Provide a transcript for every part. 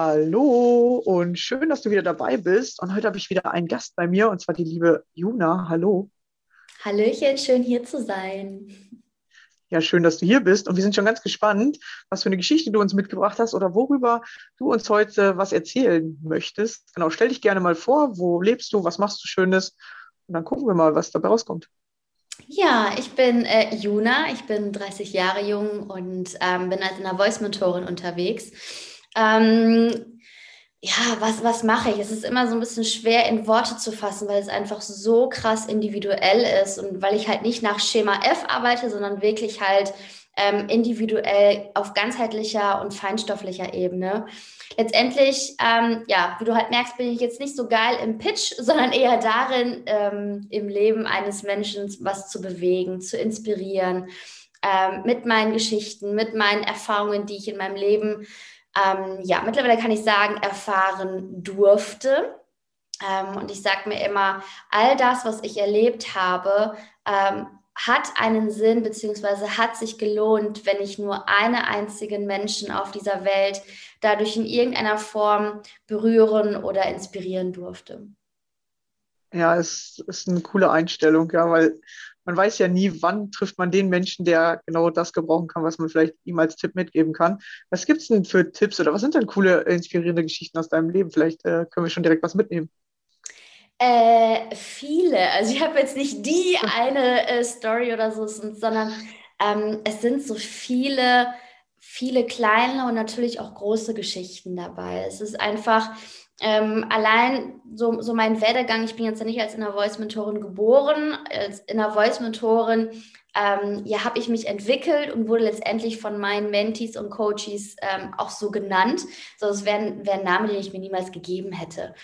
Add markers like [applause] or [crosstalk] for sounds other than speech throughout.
Hallo und schön, dass du wieder dabei bist. Und heute habe ich wieder einen Gast bei mir und zwar die liebe Juna. Hallo. Hallöchen, schön hier zu sein. Ja, schön, dass du hier bist. Und wir sind schon ganz gespannt, was für eine Geschichte du uns mitgebracht hast oder worüber du uns heute was erzählen möchtest. Genau, stell dich gerne mal vor. Wo lebst du? Was machst du Schönes? Und dann gucken wir mal, was dabei rauskommt. Ja, ich bin äh, Juna, ich bin 30 Jahre jung und ähm, bin als einer Voice-Mentorin unterwegs. Ähm, ja, was, was mache ich? Es ist immer so ein bisschen schwer in Worte zu fassen, weil es einfach so krass individuell ist und weil ich halt nicht nach Schema F arbeite, sondern wirklich halt ähm, individuell auf ganzheitlicher und feinstofflicher Ebene. Letztendlich, ähm, ja, wie du halt merkst, bin ich jetzt nicht so geil im Pitch, [laughs] sondern eher darin, ähm, im Leben eines Menschen was zu bewegen, zu inspirieren, ähm, mit meinen Geschichten, mit meinen Erfahrungen, die ich in meinem Leben ähm, ja, mittlerweile kann ich sagen, erfahren durfte. Ähm, und ich sage mir immer, all das, was ich erlebt habe, ähm, hat einen Sinn beziehungsweise hat sich gelohnt, wenn ich nur einen einzigen Menschen auf dieser Welt dadurch in irgendeiner Form berühren oder inspirieren durfte. Ja, es ist eine coole Einstellung, ja, weil man weiß ja nie, wann trifft man den Menschen, der genau das gebrauchen kann, was man vielleicht ihm als Tipp mitgeben kann. Was gibt es denn für Tipps oder was sind denn coole, inspirierende Geschichten aus deinem Leben? Vielleicht äh, können wir schon direkt was mitnehmen. Äh, viele. Also ich habe jetzt nicht die [laughs] eine äh, Story oder so, sondern ähm, es sind so viele, viele kleine und natürlich auch große Geschichten dabei. Es ist einfach, ähm, allein so, so mein Werdegang, ich bin jetzt ja nicht als Inner Voice Mentorin geboren, als Inner Voice Mentorin ähm, ja, habe ich mich entwickelt und wurde letztendlich von meinen Mentees und Coaches ähm, auch so genannt. So, das wäre wär ein Name, den ich mir niemals gegeben hätte.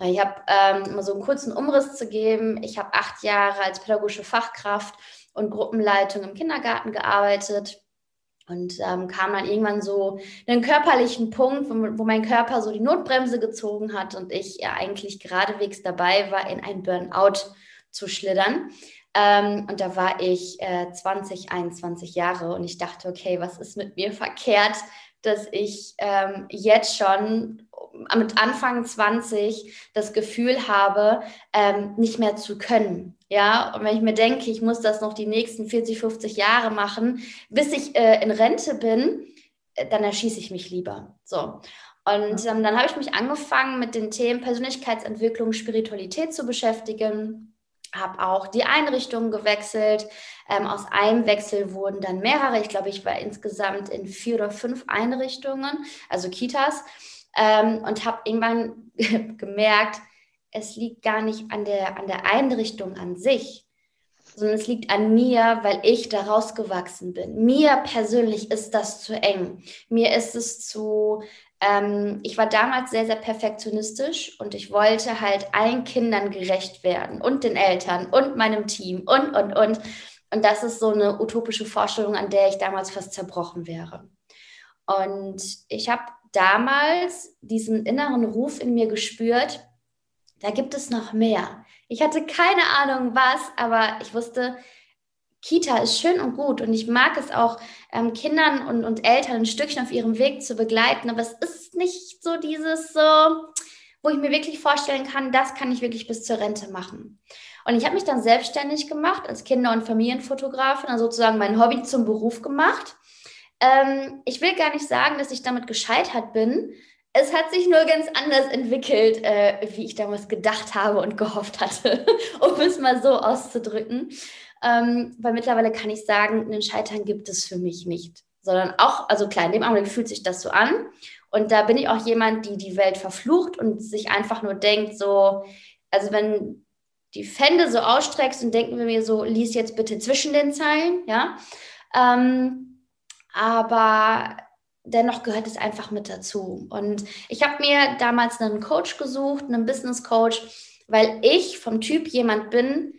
Ich habe ähm, mal so einen kurzen Umriss zu geben. Ich habe acht Jahre als pädagogische Fachkraft und Gruppenleitung im Kindergarten gearbeitet Und ähm, kam dann irgendwann so einen körperlichen Punkt, wo, wo, mein Körper so die Notbremse gezogen hat und ich ja eigentlich geradewegs dabei war, in ein Burnout zu schlittern. Ähm, und da war ich äh, 20, 21 Jahre und ich dachte, okay, was ist mit mir verkehrt, dass ich ähm, jetzt schon mit Anfang 20 das Gefühl habe, ähm, nicht mehr zu können. Ja, und wenn ich mir denke, ich muss das noch die nächsten 40, 50 Jahre machen, bis ich äh, in Rente bin, äh, dann erschieße ich mich lieber. So. Und ähm, dann habe ich mich angefangen, mit den Themen Persönlichkeitsentwicklung, Spiritualität zu beschäftigen habe auch die Einrichtungen gewechselt. Ähm, aus einem Wechsel wurden dann mehrere. Ich glaube, ich war insgesamt in vier oder fünf Einrichtungen, also Kitas, ähm, und habe irgendwann [laughs] gemerkt, es liegt gar nicht an der, an der Einrichtung an sich, sondern es liegt an mir, weil ich da rausgewachsen bin. Mir persönlich ist das zu eng. Mir ist es zu ähm, ich war damals sehr, sehr perfektionistisch und ich wollte halt allen Kindern gerecht werden und den Eltern und meinem Team und, und, und. Und das ist so eine utopische Vorstellung, an der ich damals fast zerbrochen wäre. Und ich habe damals diesen inneren Ruf in mir gespürt, da gibt es noch mehr. Ich hatte keine Ahnung was, aber ich wusste, Kita ist schön und gut und ich mag es auch, ähm, Kindern und, und Eltern ein Stückchen auf ihrem Weg zu begleiten, aber es ist nicht so dieses so, wo ich mir wirklich vorstellen kann, das kann ich wirklich bis zur Rente machen. Und ich habe mich dann selbstständig gemacht als Kinder- und Familienfotografin, also sozusagen mein Hobby zum Beruf gemacht. Ähm, ich will gar nicht sagen, dass ich damit gescheitert bin. Es hat sich nur ganz anders entwickelt, äh, wie ich damals gedacht habe und gehofft hatte, [laughs] um es mal so auszudrücken. Ähm, weil mittlerweile kann ich sagen, einen Scheitern gibt es für mich nicht. Sondern auch, also klar, in dem Augenblick fühlt sich das so an. Und da bin ich auch jemand, die die Welt verflucht und sich einfach nur denkt, so, also wenn die Fände so ausstreckst und denken wir mir so, lies jetzt bitte zwischen den Zeilen, ja. Ähm, aber dennoch gehört es einfach mit dazu. Und ich habe mir damals einen Coach gesucht, einen Business Coach, weil ich vom Typ jemand bin,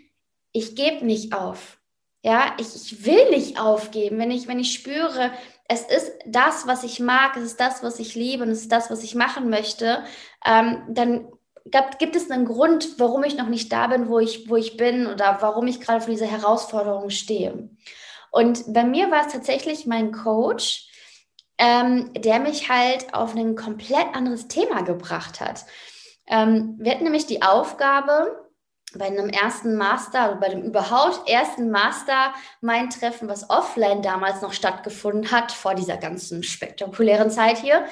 ich gebe nicht auf. Ja, ich, ich will nicht aufgeben. Wenn ich, wenn ich spüre, es ist das, was ich mag, es ist das, was ich liebe und es ist das, was ich machen möchte, ähm, dann gab, gibt es einen Grund, warum ich noch nicht da bin, wo ich, wo ich bin oder warum ich gerade vor dieser Herausforderung stehe. Und bei mir war es tatsächlich mein Coach, ähm, der mich halt auf ein komplett anderes Thema gebracht hat. Ähm, wir hatten nämlich die Aufgabe, bei einem ersten Master, also bei dem überhaupt ersten Master, mein Treffen, was offline damals noch stattgefunden hat, vor dieser ganzen spektakulären Zeit hier,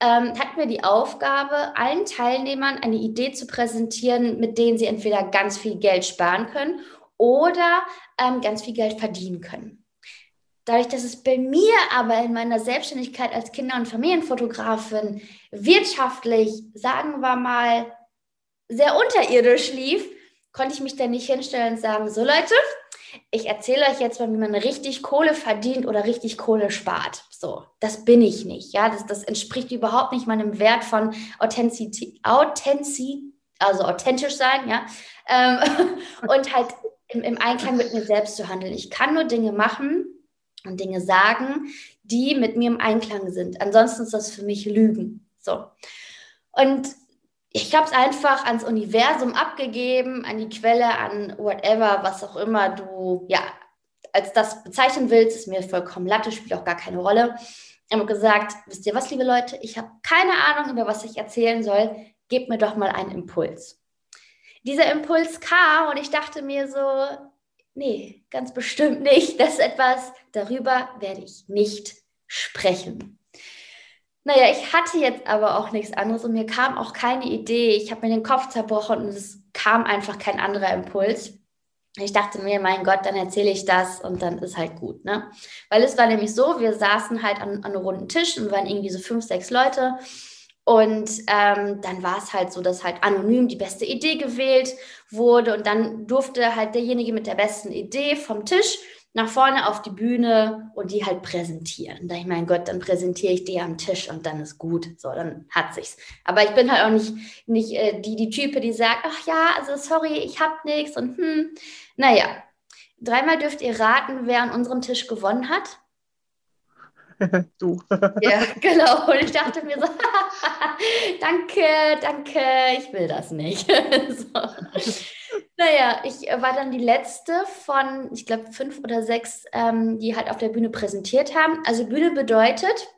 ähm, hatten wir die Aufgabe, allen Teilnehmern eine Idee zu präsentieren, mit denen sie entweder ganz viel Geld sparen können oder ähm, ganz viel Geld verdienen können. Dadurch, dass es bei mir aber in meiner Selbstständigkeit als Kinder- und Familienfotografin wirtschaftlich, sagen wir mal, sehr unterirdisch lief, konnte ich mich dann nicht hinstellen und sagen, so Leute, ich erzähle euch jetzt mal, wie man richtig Kohle verdient oder richtig Kohle spart. So, das bin ich nicht. Ja, das, das entspricht überhaupt nicht meinem Wert von Authentizität, also authentisch sein, ja, ähm, [laughs] und halt im, im Einklang mit mir selbst zu handeln. Ich kann nur Dinge machen und Dinge sagen, die mit mir im Einklang sind. Ansonsten ist das für mich Lügen. So. Und ich habe es einfach ans Universum abgegeben, an die Quelle, an whatever, was auch immer du ja als das bezeichnen willst, ist mir vollkommen Latte, spielt auch gar keine Rolle. Ich habe gesagt, wisst ihr was, liebe Leute, ich habe keine Ahnung, über was ich erzählen soll. Gebt mir doch mal einen Impuls. Dieser Impuls kam und ich dachte mir so, nee, ganz bestimmt nicht. Das ist etwas, darüber werde ich nicht sprechen. Naja, ich hatte jetzt aber auch nichts anderes und mir kam auch keine Idee. Ich habe mir den Kopf zerbrochen und es kam einfach kein anderer Impuls. Ich dachte mir, mein Gott, dann erzähle ich das und dann ist halt gut, ne? Weil es war nämlich so, wir saßen halt an, an einem runden Tisch und waren irgendwie so fünf, sechs Leute. Und ähm, dann war es halt so, dass halt anonym die beste Idee gewählt wurde und dann durfte halt derjenige mit der besten Idee vom Tisch nach vorne auf die Bühne und die halt präsentieren. Da ich mein Gott, dann präsentiere ich die am Tisch und dann ist gut. So, dann hat sich's. Aber ich bin halt auch nicht, nicht äh, die, die Type, die sagt, ach ja, also sorry, ich hab nichts und hm. Naja, dreimal dürft ihr raten, wer an unserem Tisch gewonnen hat. [laughs] du. ja, genau. Und ich dachte mir so, [laughs] danke, danke, ich will das nicht. [laughs] so. Naja, ich war dann die letzte von, ich glaube, fünf oder sechs, ähm, die halt auf der Bühne präsentiert haben. Also Bühne bedeutet,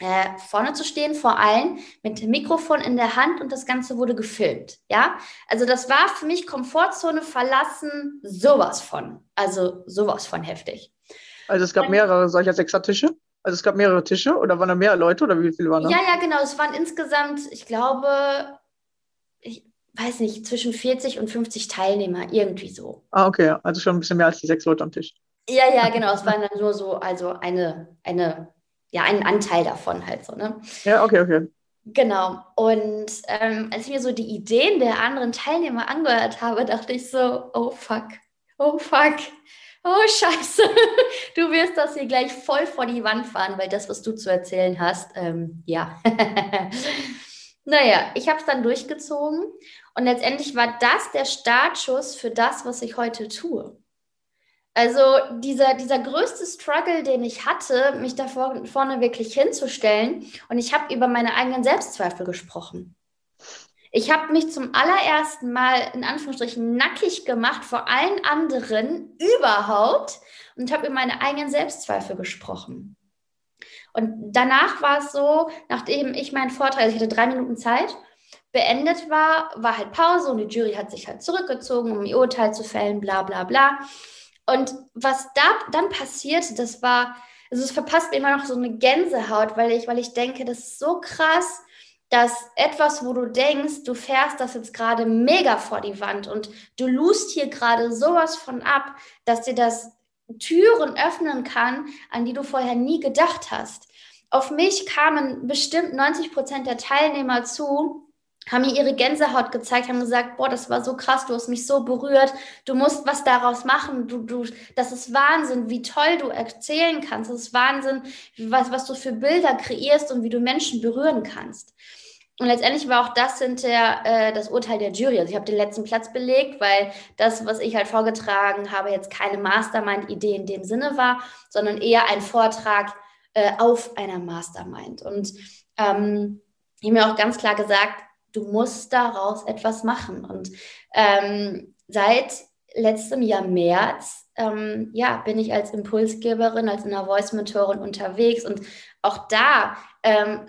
äh, vorne zu stehen, vor allen, mit dem Mikrofon in der Hand und das Ganze wurde gefilmt. Ja, also das war für mich Komfortzone verlassen, sowas von. Also sowas von heftig. Also es gab mehrere solcher Sechsertische? Also es gab mehrere Tische oder waren da mehr Leute oder wie viele waren da? Ja, ja, genau. Es waren insgesamt, ich glaube, ich weiß nicht, zwischen 40 und 50 Teilnehmer, irgendwie so. Ah, okay. Also schon ein bisschen mehr als die sechs Leute am Tisch. Ja, ja, genau. Es waren dann nur so, also eine, eine ja, einen Anteil davon halt so, ne? Ja, okay, okay. Genau. Und ähm, als ich mir so die Ideen der anderen Teilnehmer angehört habe, dachte ich so, oh fuck, oh fuck, oh scheiße, [laughs] du wirst das hier gleich voll vor die Wand fahren, weil das, was du zu erzählen hast, ähm, ja. [laughs] naja, ich habe es dann durchgezogen und letztendlich war das der Startschuss für das, was ich heute tue. Also dieser, dieser größte Struggle, den ich hatte, mich da vorne wirklich hinzustellen. Und ich habe über meine eigenen Selbstzweifel gesprochen. Ich habe mich zum allerersten Mal in Anführungsstrichen nackig gemacht vor allen anderen überhaupt und habe über meine eigenen Selbstzweifel gesprochen. Und danach war es so, nachdem ich meinen Vortrag, also ich hatte drei Minuten Zeit, beendet war, war halt Pause und die Jury hat sich halt zurückgezogen, um ihr Urteil zu fällen, bla bla bla. Und was da dann passiert, das war, also es verpasst mir immer noch so eine Gänsehaut, weil ich, weil ich denke, das ist so krass, dass etwas, wo du denkst, du fährst das jetzt gerade mega vor die Wand und du lust hier gerade sowas von ab, dass dir das Türen öffnen kann, an die du vorher nie gedacht hast. Auf mich kamen bestimmt 90 Prozent der Teilnehmer zu, haben mir ihre Gänsehaut gezeigt, haben gesagt, boah, das war so krass, du hast mich so berührt, du musst was daraus machen, du, du, das ist Wahnsinn, wie toll du erzählen kannst, das ist Wahnsinn, was, was du für Bilder kreierst und wie du Menschen berühren kannst. Und letztendlich war auch das hinter äh, das Urteil der Jury. Also ich habe den letzten Platz belegt, weil das, was ich halt vorgetragen habe, jetzt keine Mastermind-Idee in dem Sinne war, sondern eher ein Vortrag äh, auf einer Mastermind. Und ähm, ich habe mir auch ganz klar gesagt, du musst daraus etwas machen. Und ähm, seit letztem Jahr März, ähm, ja, bin ich als Impulsgeberin, als einer Voice-Mentorin unterwegs und auch da, ähm,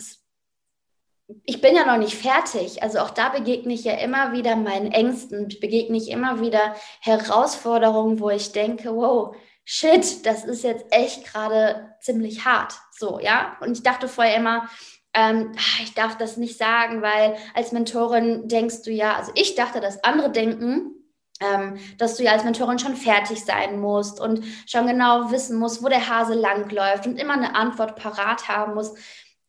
ich bin ja noch nicht fertig. Also auch da begegne ich ja immer wieder meinen Ängsten, begegne ich immer wieder Herausforderungen, wo ich denke, wow, shit, das ist jetzt echt gerade ziemlich hart. So, ja. Und ich dachte vorher immer, ähm, ah, ich darf das nicht sagen, weil als Mentorin denkst du ja, also ich dachte, dass andere denken, ähm, dass du ja als Mentorin schon fertig sein musst und schon genau wissen musst, wo der Hase langläuft und immer eine Antwort parat haben musst.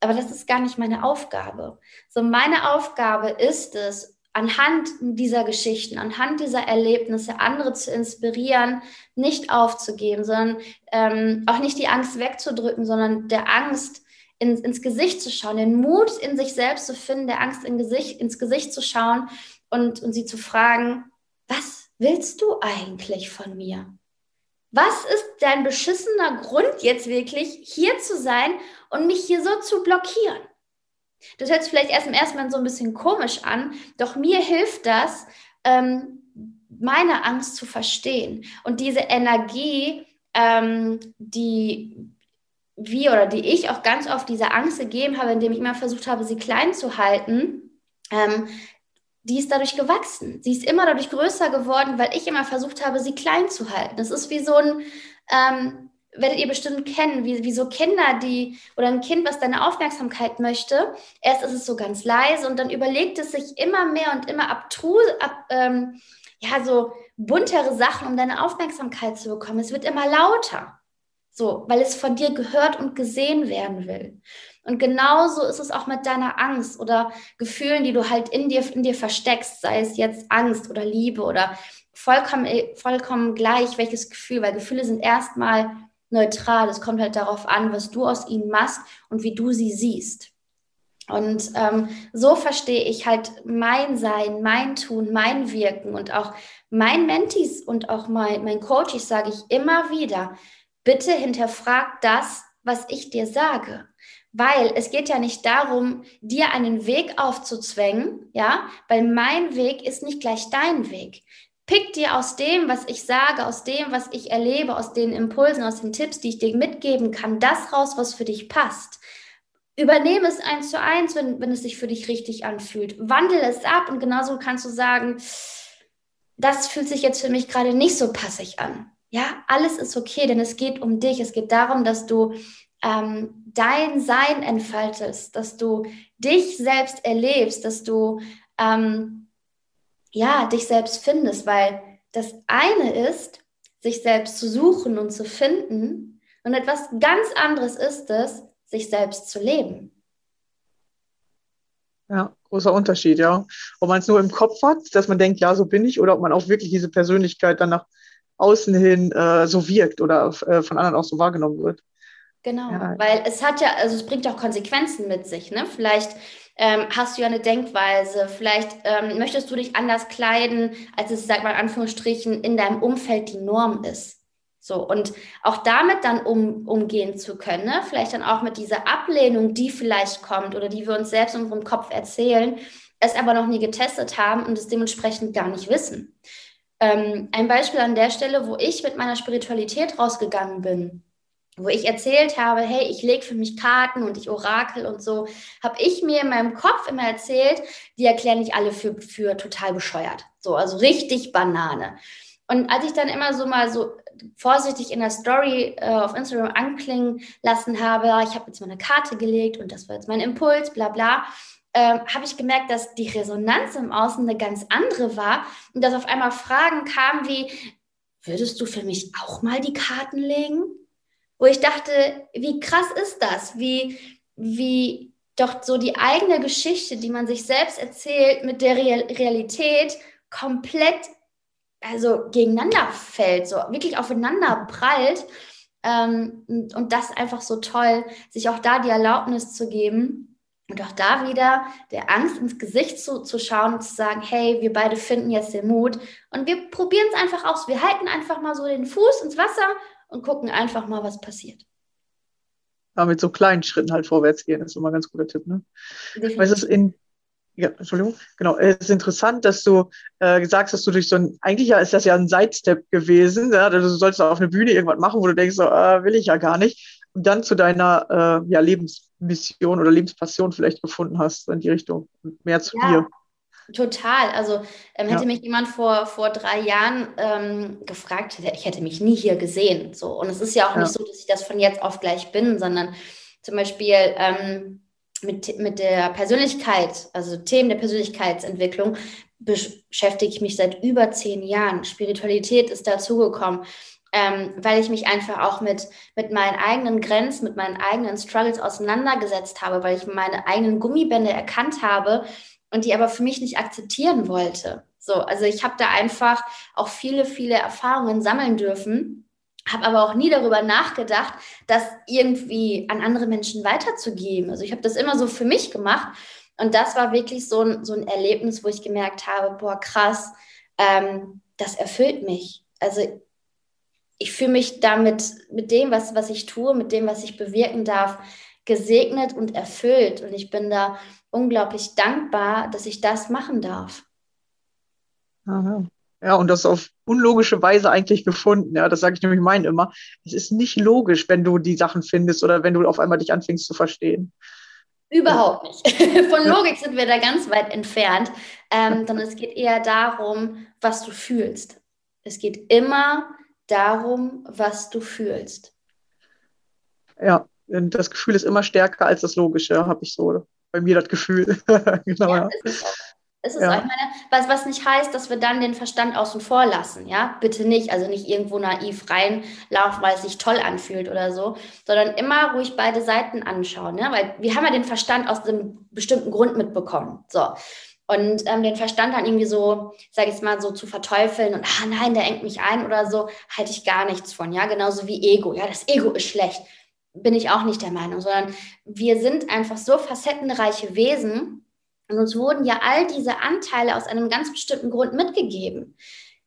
Aber das ist gar nicht meine Aufgabe. So, meine Aufgabe ist es, anhand dieser Geschichten, anhand dieser Erlebnisse andere zu inspirieren, nicht aufzugeben, sondern ähm, auch nicht die Angst wegzudrücken, sondern der Angst in, ins Gesicht zu schauen, den Mut in sich selbst zu finden, der Angst in Gesicht, ins Gesicht zu schauen und, und sie zu fragen, was willst du eigentlich von mir? Was ist dein beschissener Grund jetzt wirklich, hier zu sein und mich hier so zu blockieren? Das hört sich vielleicht erst im ersten Mal so ein bisschen komisch an, doch mir hilft das, ähm, meine Angst zu verstehen und diese Energie, ähm, die wir oder die ich auch ganz oft dieser Angst gegeben habe, indem ich immer versucht habe, sie klein zu halten, ähm, die ist dadurch gewachsen. Sie ist immer dadurch größer geworden, weil ich immer versucht habe, sie klein zu halten. Das ist wie so ein, ähm, werdet ihr bestimmt kennen, wie, wie so Kinder, die, oder ein Kind, was deine Aufmerksamkeit möchte. Erst ist es so ganz leise und dann überlegt es sich immer mehr und immer abtrus, ab, ähm, ja, so buntere Sachen, um deine Aufmerksamkeit zu bekommen. Es wird immer lauter. So, weil es von dir gehört und gesehen werden will. Und genauso ist es auch mit deiner Angst oder Gefühlen, die du halt in dir, in dir versteckst, sei es jetzt Angst oder Liebe oder vollkommen, vollkommen gleich, welches Gefühl, weil Gefühle sind erstmal neutral. Es kommt halt darauf an, was du aus ihnen machst und wie du sie siehst. Und ähm, so verstehe ich halt mein Sein, mein Tun, mein Wirken und auch mein Mentis und auch mein, mein Coach, ich sage ich immer wieder, bitte hinterfrag das, was ich dir sage. Weil es geht ja nicht darum, dir einen Weg aufzuzwängen, ja, weil mein Weg ist nicht gleich dein Weg. Pick dir aus dem, was ich sage, aus dem, was ich erlebe, aus den Impulsen, aus den Tipps, die ich dir mitgeben kann, das raus, was für dich passt. Übernehme es eins zu eins, wenn, wenn es sich für dich richtig anfühlt. Wandle es ab und genauso kannst du sagen, das fühlt sich jetzt für mich gerade nicht so passig an. Ja, alles ist okay, denn es geht um dich. Es geht darum, dass du ähm, dein Sein entfaltest, dass du dich selbst erlebst, dass du ähm, ja dich selbst findest, weil das eine ist, sich selbst zu suchen und zu finden, und etwas ganz anderes ist es, sich selbst zu leben. Ja, großer Unterschied, ja. Ob man es nur im Kopf hat, dass man denkt, ja, so bin ich, oder ob man auch wirklich diese Persönlichkeit dann nach außen hin äh, so wirkt oder äh, von anderen auch so wahrgenommen wird. Genau, ja. weil es hat ja, also es bringt auch Konsequenzen mit sich. Ne? Vielleicht ähm, hast du ja eine Denkweise, vielleicht ähm, möchtest du dich anders kleiden, als es, sag mal in Anführungsstrichen, in deinem Umfeld die Norm ist. So, und auch damit dann um, umgehen zu können, ne? vielleicht dann auch mit dieser Ablehnung, die vielleicht kommt oder die wir uns selbst in unserem Kopf erzählen, es aber noch nie getestet haben und es dementsprechend gar nicht wissen. Ähm, ein Beispiel an der Stelle, wo ich mit meiner Spiritualität rausgegangen bin wo ich erzählt habe, hey, ich lege für mich Karten und ich orakel und so, habe ich mir in meinem Kopf immer erzählt, die erklären nicht alle für, für total bescheuert. So, also richtig Banane. Und als ich dann immer so mal so vorsichtig in der Story äh, auf Instagram anklingen lassen habe, ich habe jetzt mal eine Karte gelegt und das war jetzt mein Impuls, bla bla, äh, habe ich gemerkt, dass die Resonanz im Außen eine ganz andere war und dass auf einmal Fragen kamen wie, würdest du für mich auch mal die Karten legen? wo ich dachte, wie krass ist das? Wie, wie doch so die eigene Geschichte, die man sich selbst erzählt, mit der Real Realität komplett also gegeneinander fällt, so wirklich aufeinander prallt. Ähm, und, und das einfach so toll, sich auch da die Erlaubnis zu geben und auch da wieder der Angst ins Gesicht zu, zu schauen und zu sagen, hey, wir beide finden jetzt den Mut und wir probieren es einfach aus. Wir halten einfach mal so den Fuß ins Wasser und gucken einfach mal, was passiert. Ja, mit so kleinen Schritten halt vorwärts gehen, ist immer ein ganz guter Tipp. Ne? Weil es ist in, ja, Entschuldigung, genau, es ist interessant, dass du äh, sagst, dass du durch so ein, eigentlich ja ist das ja ein Sidestep gewesen, ja, du sollst auf eine Bühne irgendwas machen, wo du denkst, so, äh, will ich ja gar nicht, und dann zu deiner äh, ja, Lebensmission oder Lebenspassion vielleicht gefunden hast in die Richtung, mehr zu ja. dir. Total. Also ähm, hätte ja. mich jemand vor, vor drei Jahren ähm, gefragt, ich hätte mich nie hier gesehen. So. Und es ist ja auch ja. nicht so, dass ich das von jetzt auf gleich bin, sondern zum Beispiel ähm, mit, mit der Persönlichkeit, also Themen der Persönlichkeitsentwicklung, beschäftige ich mich seit über zehn Jahren. Spiritualität ist dazugekommen. Ähm, weil ich mich einfach auch mit, mit meinen eigenen Grenzen, mit meinen eigenen Struggles auseinandergesetzt habe, weil ich meine eigenen Gummibände erkannt habe, und die aber für mich nicht akzeptieren wollte. So, also ich habe da einfach auch viele, viele Erfahrungen sammeln dürfen, habe aber auch nie darüber nachgedacht, das irgendwie an andere Menschen weiterzugeben. Also ich habe das immer so für mich gemacht. Und das war wirklich so ein, so ein Erlebnis, wo ich gemerkt habe, boah, krass, ähm, das erfüllt mich. Also ich fühle mich damit, mit dem, was, was ich tue, mit dem, was ich bewirken darf, gesegnet und erfüllt. Und ich bin da unglaublich dankbar, dass ich das machen darf. Aha. Ja, und das auf unlogische Weise eigentlich gefunden. Ja, das sage ich nämlich meinen immer. Es ist nicht logisch, wenn du die Sachen findest oder wenn du auf einmal dich anfängst zu verstehen. Überhaupt nicht. [laughs] Von Logik sind wir da ganz weit entfernt. Ähm, [laughs] sondern es geht eher darum, was du fühlst. Es geht immer darum, was du fühlst. Ja, das Gefühl ist immer stärker als das Logische, habe ich so bei mir das Gefühl. [laughs] genau, ja, Ist es auch. Ist es ja. auch. Meine, was, was nicht heißt, dass wir dann den Verstand außen vor lassen, ja? Bitte nicht. Also nicht irgendwo naiv reinlaufen, weil es sich toll anfühlt oder so, sondern immer ruhig beide Seiten anschauen, ne? Weil wir haben ja den Verstand aus einem bestimmten Grund mitbekommen. So. Und ähm, den Verstand dann irgendwie so, sage ich mal, so zu verteufeln und, ah nein, der engt mich ein oder so, halte ich gar nichts von, ja, genauso wie Ego. Ja, das Ego ist schlecht bin ich auch nicht der Meinung, sondern wir sind einfach so facettenreiche Wesen und uns wurden ja all diese Anteile aus einem ganz bestimmten Grund mitgegeben.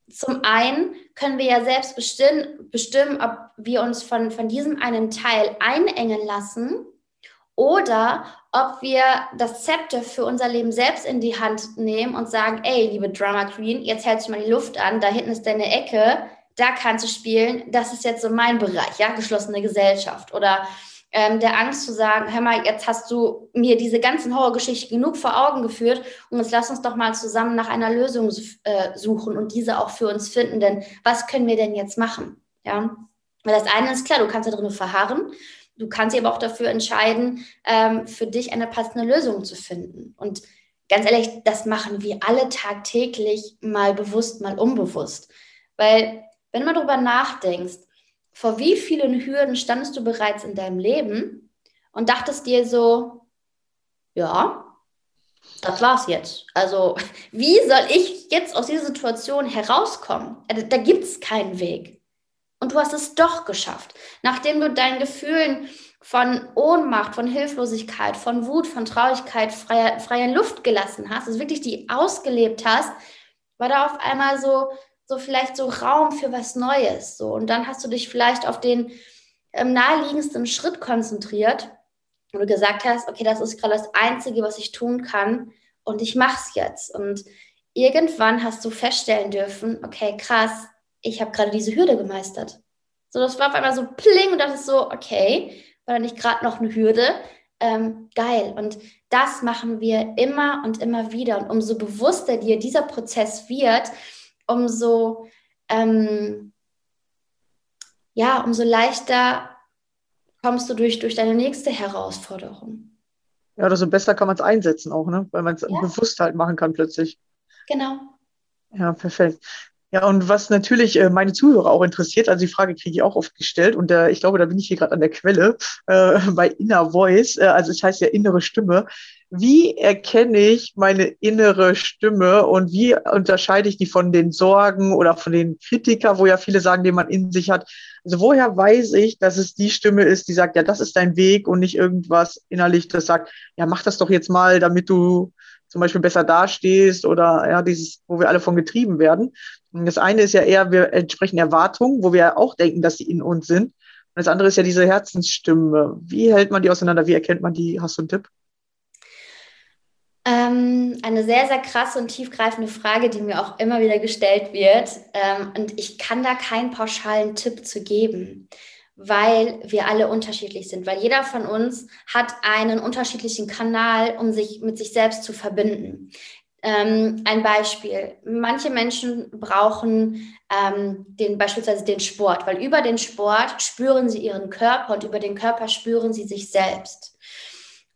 Zum einen können wir ja selbst bestimmen, bestimmen ob wir uns von, von diesem einen Teil einengen lassen oder ob wir das Zepter für unser Leben selbst in die Hand nehmen und sagen, ey, liebe Drama Queen, jetzt hältst du mal die Luft an, da hinten ist deine Ecke, da kannst du spielen, das ist jetzt so mein Bereich, ja, geschlossene Gesellschaft. Oder ähm, der Angst zu sagen, hör mal, jetzt hast du mir diese ganzen Horrorgeschichten genug vor Augen geführt und jetzt lass uns doch mal zusammen nach einer Lösung äh, suchen und diese auch für uns finden, denn was können wir denn jetzt machen? Ja, weil das eine ist klar, du kannst da drin verharren, du kannst dich aber auch dafür entscheiden, ähm, für dich eine passende Lösung zu finden. Und ganz ehrlich, das machen wir alle tagtäglich, mal bewusst, mal unbewusst. Weil, wenn du mal drüber nachdenkst, vor wie vielen Hürden standest du bereits in deinem Leben und dachtest dir so, ja, das war's jetzt. Also, [laughs] wie soll ich jetzt aus dieser Situation herauskommen? Da gibt es keinen Weg. Und du hast es doch geschafft. Nachdem du deinen Gefühlen von Ohnmacht, von Hilflosigkeit, von Wut, von Traurigkeit freier, freier Luft gelassen hast, also wirklich die ausgelebt hast, war da auf einmal so, so vielleicht so Raum für was Neues. So. Und dann hast du dich vielleicht auf den ähm, naheliegendsten Schritt konzentriert und du gesagt hast, okay, das ist gerade das Einzige, was ich tun kann und ich mache es jetzt. Und irgendwann hast du feststellen dürfen, okay, krass, ich habe gerade diese Hürde gemeistert. So, das war auf einmal so pling und das ist so, okay, war da nicht gerade noch eine Hürde? Ähm, geil. Und das machen wir immer und immer wieder. Und umso bewusster dir dieser Prozess wird, umso, ähm, ja, umso leichter kommst du durch, durch deine nächste Herausforderung. Ja, oder so besser kann man es einsetzen auch, ne? weil man es ja. bewusst halt machen kann plötzlich. Genau. Ja, perfekt. Ja, und was natürlich äh, meine Zuhörer auch interessiert, also die Frage kriege ich auch oft gestellt und äh, ich glaube, da bin ich hier gerade an der Quelle äh, [laughs] bei Inner Voice, äh, also es heißt ja innere Stimme. Wie erkenne ich meine innere Stimme und wie unterscheide ich die von den Sorgen oder von den Kritiker, wo ja viele sagen, den man in sich hat? Also woher weiß ich, dass es die Stimme ist, die sagt, ja, das ist dein Weg und nicht irgendwas innerlich, das sagt, ja, mach das doch jetzt mal, damit du zum Beispiel besser dastehst oder ja, dieses, wo wir alle von getrieben werden. Und das eine ist ja eher, wir entsprechen Erwartungen, wo wir auch denken, dass sie in uns sind. Und das andere ist ja diese Herzensstimme. Wie hält man die auseinander? Wie erkennt man die? Hast du einen Tipp? Ähm, eine sehr, sehr krasse und tiefgreifende Frage, die mir auch immer wieder gestellt wird. Ähm, und ich kann da keinen pauschalen Tipp zu geben weil wir alle unterschiedlich sind, weil jeder von uns hat einen unterschiedlichen Kanal, um sich mit sich selbst zu verbinden. Ähm, ein Beispiel. Manche Menschen brauchen ähm, den, beispielsweise den Sport, weil über den Sport spüren sie ihren Körper und über den Körper spüren sie sich selbst.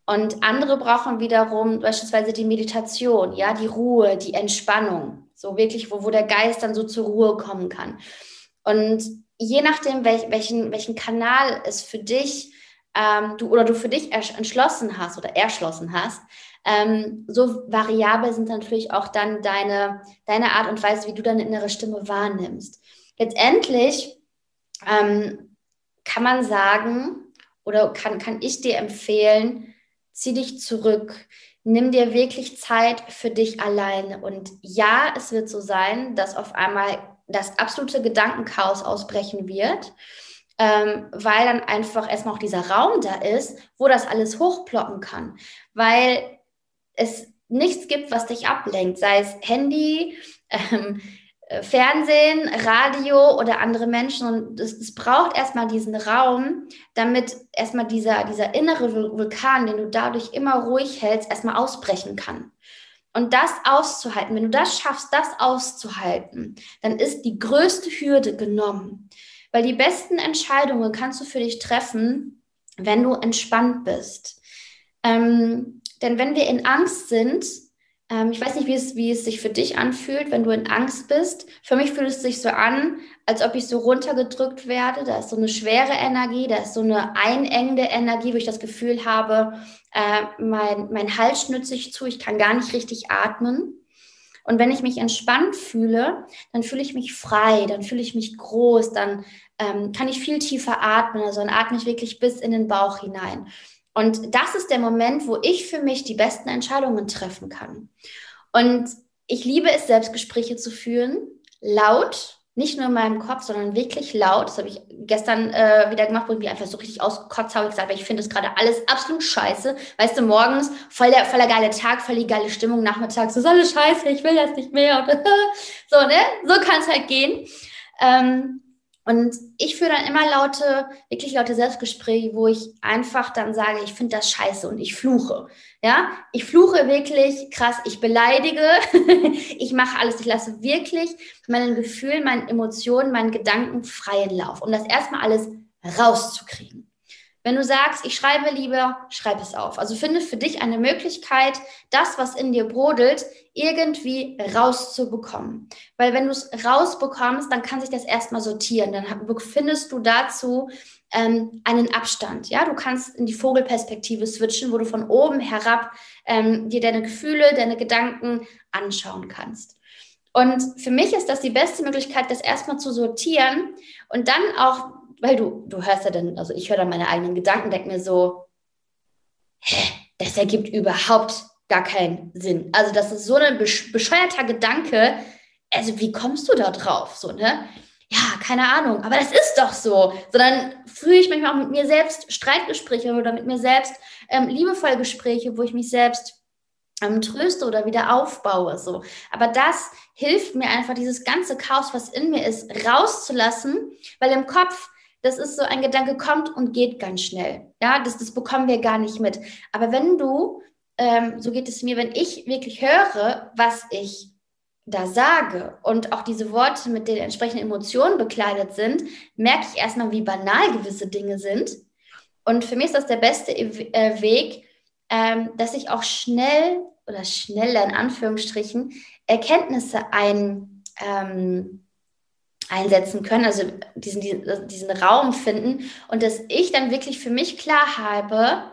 Und andere brauchen wiederum beispielsweise die Meditation, ja, die Ruhe, die Entspannung, so wirklich, wo, wo der Geist dann so zur Ruhe kommen kann. Und je nachdem, welch, welchen, welchen Kanal es für dich ähm, du oder du für dich entschlossen hast oder erschlossen hast, ähm, so variabel sind natürlich auch dann deine, deine Art und Weise, wie du deine innere Stimme wahrnimmst. Letztendlich ähm, kann man sagen oder kann, kann ich dir empfehlen, zieh dich zurück, nimm dir wirklich Zeit für dich alleine. Und ja, es wird so sein, dass auf einmal das absolute Gedankenchaos ausbrechen wird, ähm, weil dann einfach erstmal auch dieser Raum da ist, wo das alles hochploppen kann, weil es nichts gibt, was dich ablenkt, sei es Handy, ähm, äh, Fernsehen, Radio oder andere Menschen. Und es, es, braucht erstmal diesen Raum, damit erstmal dieser, dieser innere Vulkan, den du dadurch immer ruhig hältst, erstmal ausbrechen kann. Und das auszuhalten, wenn du das schaffst, das auszuhalten, dann ist die größte Hürde genommen. Weil die besten Entscheidungen kannst du für dich treffen, wenn du entspannt bist. Ähm, denn wenn wir in Angst sind, ähm, ich weiß nicht, wie es, wie es sich für dich anfühlt, wenn du in Angst bist. Für mich fühlt es sich so an, als ob ich so runtergedrückt werde. Da ist so eine schwere Energie, da ist so eine einengende Energie, wo ich das Gefühl habe, äh, mein, mein Hals schnürt sich zu, ich kann gar nicht richtig atmen. Und wenn ich mich entspannt fühle, dann fühle ich mich frei, dann fühle ich mich groß, dann ähm, kann ich viel tiefer atmen. Also dann atme ich wirklich bis in den Bauch hinein. Und das ist der Moment, wo ich für mich die besten Entscheidungen treffen kann. Und ich liebe es, Selbstgespräche zu führen, laut, nicht nur in meinem Kopf, sondern wirklich laut. Das habe ich gestern äh, wieder gemacht, wo ich mich einfach so richtig ausgekotzt habe. Ich gesagt, ich finde das gerade alles absolut scheiße. Weißt du, morgens voll der, voll der geile Tag, voll die geile Stimmung, nachmittags ist alles scheiße, ich will das nicht mehr. [laughs] so, ne? So kann es halt gehen. Ähm, und ich führe dann immer laute, wirklich laute Selbstgespräche, wo ich einfach dann sage, ich finde das scheiße und ich fluche. Ja, ich fluche wirklich krass, ich beleidige, [laughs] ich mache alles, ich lasse wirklich meinen Gefühlen, meinen Emotionen, meinen Gedanken freien Lauf, um das erstmal alles rauszukriegen. Wenn du sagst, ich schreibe lieber, schreib es auf. Also finde für dich eine Möglichkeit, das, was in dir brodelt, irgendwie rauszubekommen. Weil wenn du es rausbekommst, dann kann sich das erstmal sortieren. Dann findest du dazu ähm, einen Abstand. Ja, du kannst in die Vogelperspektive switchen, wo du von oben herab ähm, dir deine Gefühle, deine Gedanken anschauen kannst. Und für mich ist das die beste Möglichkeit, das erstmal zu sortieren und dann auch, weil du, du hörst ja dann, also ich höre dann meine eigenen Gedanken, denke mir so, hä, das ergibt überhaupt gar keinen Sinn. Also das ist so ein bescheuerter Gedanke. Also wie kommst du da drauf? So, ne? ja, keine Ahnung, aber das ist doch so. Sondern führe ich manchmal auch mit mir selbst Streitgespräche oder mit mir selbst ähm, liebevolle Gespräche, wo ich mich selbst ähm, tröste oder wieder aufbaue. So. Aber das hilft mir einfach, dieses ganze Chaos, was in mir ist, rauszulassen, weil im Kopf, das ist so ein Gedanke, kommt und geht ganz schnell. Ja, das, das bekommen wir gar nicht mit. Aber wenn du, ähm, so geht es mir, wenn ich wirklich höre, was ich da sage und auch diese Worte mit den entsprechenden Emotionen bekleidet sind, merke ich erstmal, wie banal gewisse Dinge sind. Und für mich ist das der beste äh, Weg, ähm, dass ich auch schnell oder schneller in Anführungsstrichen Erkenntnisse ein, ähm, einsetzen können, also diesen, diesen Raum finden und dass ich dann wirklich für mich klar habe,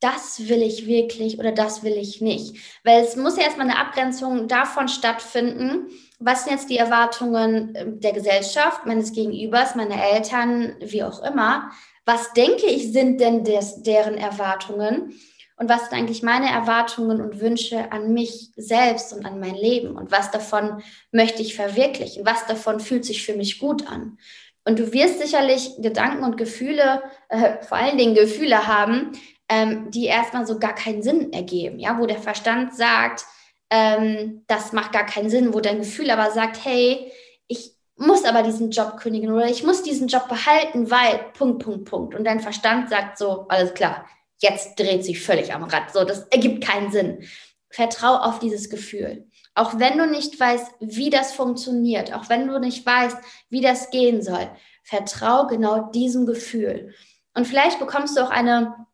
das will ich wirklich oder das will ich nicht. Weil es muss ja erstmal eine Abgrenzung davon stattfinden, was sind jetzt die Erwartungen ähm, der Gesellschaft, meines Gegenübers, meiner Eltern, wie auch immer. Was denke ich, sind denn des, deren Erwartungen? Und was sind eigentlich meine Erwartungen und Wünsche an mich selbst und an mein Leben? Und was davon möchte ich verwirklichen? Was davon fühlt sich für mich gut an? Und du wirst sicherlich Gedanken und Gefühle, äh, vor allen Dingen Gefühle haben, ähm, die erstmal so gar keinen Sinn ergeben, ja, wo der Verstand sagt, ähm, das macht gar keinen Sinn, wo dein Gefühl aber sagt, hey, ich muss aber diesen Job kündigen oder ich muss diesen Job behalten, weil Punkt, Punkt, Punkt. Und dein Verstand sagt so, alles klar, jetzt dreht sich völlig am Rad. So, das ergibt keinen Sinn. Vertrau auf dieses Gefühl. Auch wenn du nicht weißt, wie das funktioniert, auch wenn du nicht weißt, wie das gehen soll, vertrau genau diesem Gefühl. Und vielleicht bekommst du auch eine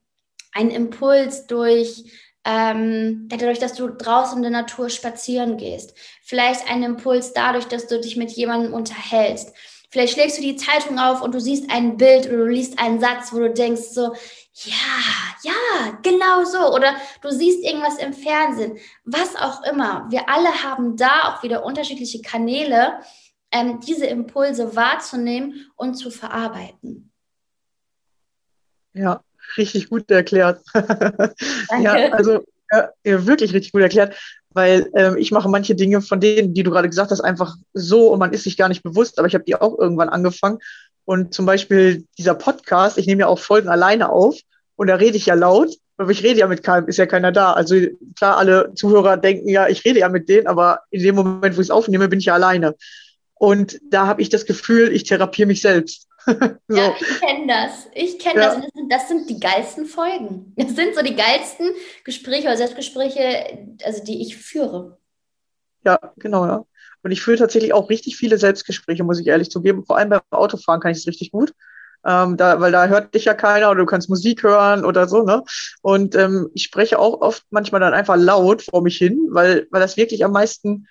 ein Impuls durch, ähm, dadurch, dass du draußen in der Natur spazieren gehst. Vielleicht ein Impuls dadurch, dass du dich mit jemandem unterhältst. Vielleicht schlägst du die Zeitung auf und du siehst ein Bild oder du liest einen Satz, wo du denkst so, ja, ja, genau so. Oder du siehst irgendwas im Fernsehen, was auch immer. Wir alle haben da auch wieder unterschiedliche Kanäle, ähm, diese Impulse wahrzunehmen und zu verarbeiten. Ja, richtig gut erklärt. [laughs] ja, also ja, wirklich richtig gut erklärt, weil ähm, ich mache manche Dinge von denen, die du gerade gesagt hast, einfach so und man ist sich gar nicht bewusst, aber ich habe die auch irgendwann angefangen. Und zum Beispiel dieser Podcast, ich nehme ja auch Folgen alleine auf und da rede ich ja laut, aber ich rede ja mit keinem, ist ja keiner da. Also klar, alle Zuhörer denken ja, ich rede ja mit denen, aber in dem Moment, wo ich es aufnehme, bin ich ja alleine. Und da habe ich das Gefühl, ich therapiere mich selbst. [laughs] so. Ja, ich kenne das. Ich kenne ja. das. Das sind, das sind die geilsten Folgen. Das sind so die geilsten Gespräche oder Selbstgespräche, also die ich führe. Ja, genau, ja. Und ich führe tatsächlich auch richtig viele Selbstgespräche, muss ich ehrlich zugeben. Vor allem beim Autofahren kann ich es richtig gut. Ähm, da, weil da hört dich ja keiner oder du kannst Musik hören oder so, ne? Und ähm, ich spreche auch oft manchmal dann einfach laut vor mich hin, weil, weil das wirklich am meisten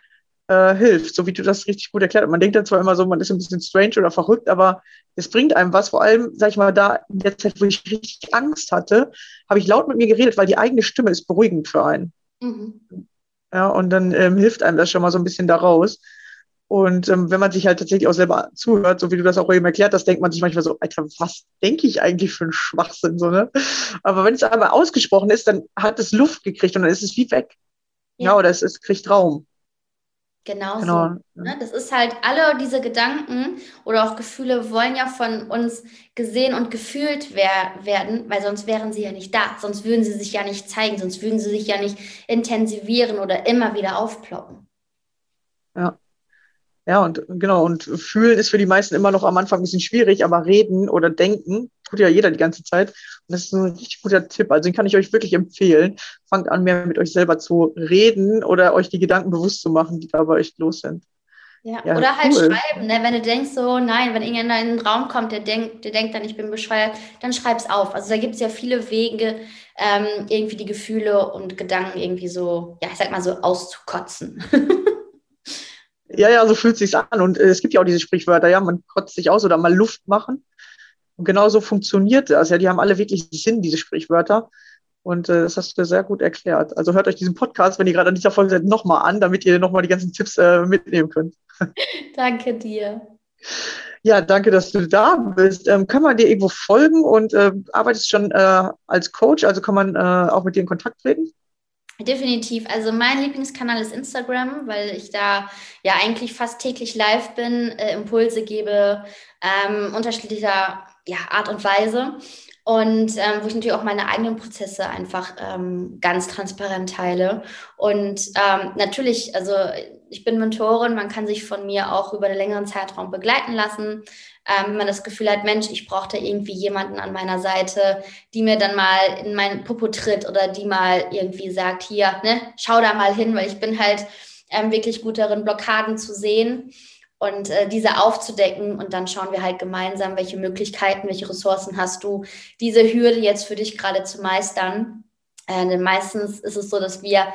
äh, hilft, so wie du das richtig gut erklärt hast. Man denkt dann zwar immer so, man ist ein bisschen strange oder verrückt, aber es bringt einem was. Vor allem, sag ich mal, da in der Zeit, wo ich richtig Angst hatte, habe ich laut mit mir geredet, weil die eigene Stimme ist beruhigend für einen. Mhm. Ja, und dann ähm, hilft einem das schon mal so ein bisschen daraus. Und ähm, wenn man sich halt tatsächlich auch selber zuhört, so wie du das auch eben erklärt hast, denkt man sich manchmal so, Alter, was denke ich eigentlich für einen Schwachsinn, so, ne? Aber wenn es einmal ausgesprochen ist, dann hat es Luft gekriegt und dann ist es wie weg. Ja, ja oder es, es kriegt Raum. Genau, genau. so. Ne? Das ist halt, alle diese Gedanken oder auch Gefühle wollen ja von uns gesehen und gefühlt wer werden, weil sonst wären sie ja nicht da. Sonst würden sie sich ja nicht zeigen, sonst würden sie sich ja nicht intensivieren oder immer wieder aufploppen. Ja. Ja, und genau, und fühlen ist für die meisten immer noch am Anfang ein bisschen schwierig, aber reden oder denken tut ja jeder die ganze Zeit. Und das ist ein richtig guter Tipp. Also den kann ich euch wirklich empfehlen. Fangt an, mehr mit euch selber zu reden oder euch die Gedanken bewusst zu machen, die da bei euch los sind. Ja, ja oder halt schreiben, ne? wenn du denkst so, nein, wenn irgendjemand in einen Raum kommt, der denkt, der denkt dann, ich bin bescheuert, dann schreib's auf. Also da gibt es ja viele Wege, ähm, irgendwie die Gefühle und Gedanken irgendwie so, ja, ich sag mal so auszukotzen. [laughs] Ja, ja, so fühlt sich's an. Und äh, es gibt ja auch diese Sprichwörter, ja, man kotzt sich aus oder mal Luft machen. Und genauso funktioniert das. Ja, die haben alle wirklich Sinn, diese Sprichwörter. Und äh, das hast du sehr gut erklärt. Also hört euch diesen Podcast, wenn ihr gerade an dieser Folge seid, nochmal an, damit ihr nochmal die ganzen Tipps äh, mitnehmen könnt. [laughs] Danke dir. Ja, danke, dass du da bist. Ähm, kann man dir irgendwo folgen und äh, arbeitest schon äh, als Coach? Also kann man äh, auch mit dir in Kontakt treten? Definitiv. Also mein Lieblingskanal ist Instagram, weil ich da ja eigentlich fast täglich live bin, äh, Impulse gebe, ähm, unterschiedlicher ja, Art und Weise. Und ähm, wo ich natürlich auch meine eigenen Prozesse einfach ähm, ganz transparent teile. Und ähm, natürlich, also ich bin Mentorin, man kann sich von mir auch über einen längeren Zeitraum begleiten lassen ähm, wenn man das Gefühl hat, Mensch, ich brauche da irgendwie jemanden an meiner Seite, die mir dann mal in meinen Popo tritt oder die mal irgendwie sagt, hier, ne, schau da mal hin, weil ich bin halt ähm, wirklich gut darin, Blockaden zu sehen und äh, diese aufzudecken und dann schauen wir halt gemeinsam, welche Möglichkeiten, welche Ressourcen hast du, diese Hürde jetzt für dich gerade zu meistern. Äh, denn meistens ist es so, dass wir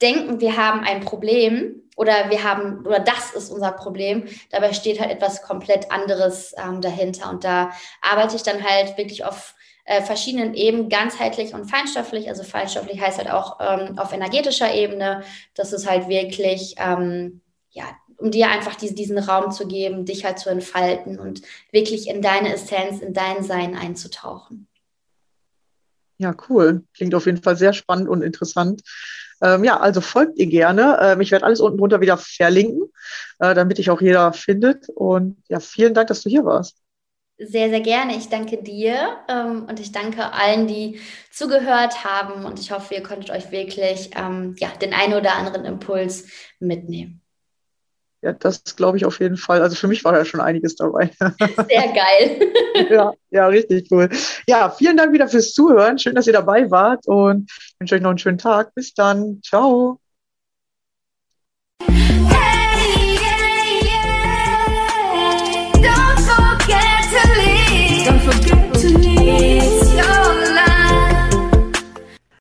denken, wir haben ein Problem oder wir haben, oder das ist unser Problem. Dabei steht halt etwas komplett anderes ähm, dahinter. Und da arbeite ich dann halt wirklich auf äh, verschiedenen Ebenen, ganzheitlich und feinstofflich. Also feinstofflich heißt halt auch ähm, auf energetischer Ebene. Das ist halt wirklich, ähm, ja, um dir einfach die, diesen Raum zu geben, dich halt zu entfalten und wirklich in deine Essenz, in dein Sein einzutauchen. Ja, cool. Klingt auf jeden Fall sehr spannend und interessant. Ähm, ja, also folgt ihr gerne. Ähm, ich werde alles unten drunter wieder verlinken, äh, damit ich auch jeder findet. Und ja, vielen Dank, dass du hier warst. Sehr, sehr gerne. Ich danke dir ähm, und ich danke allen, die zugehört haben. Und ich hoffe, ihr konntet euch wirklich ähm, ja, den einen oder anderen Impuls mitnehmen. Ja, das glaube ich auf jeden Fall. Also für mich war da schon einiges dabei. [laughs] Sehr geil. [laughs] ja, ja, richtig cool. Ja, vielen Dank wieder fürs Zuhören. Schön, dass ihr dabei wart und wünsche euch noch einen schönen Tag. Bis dann. Ciao. Hey!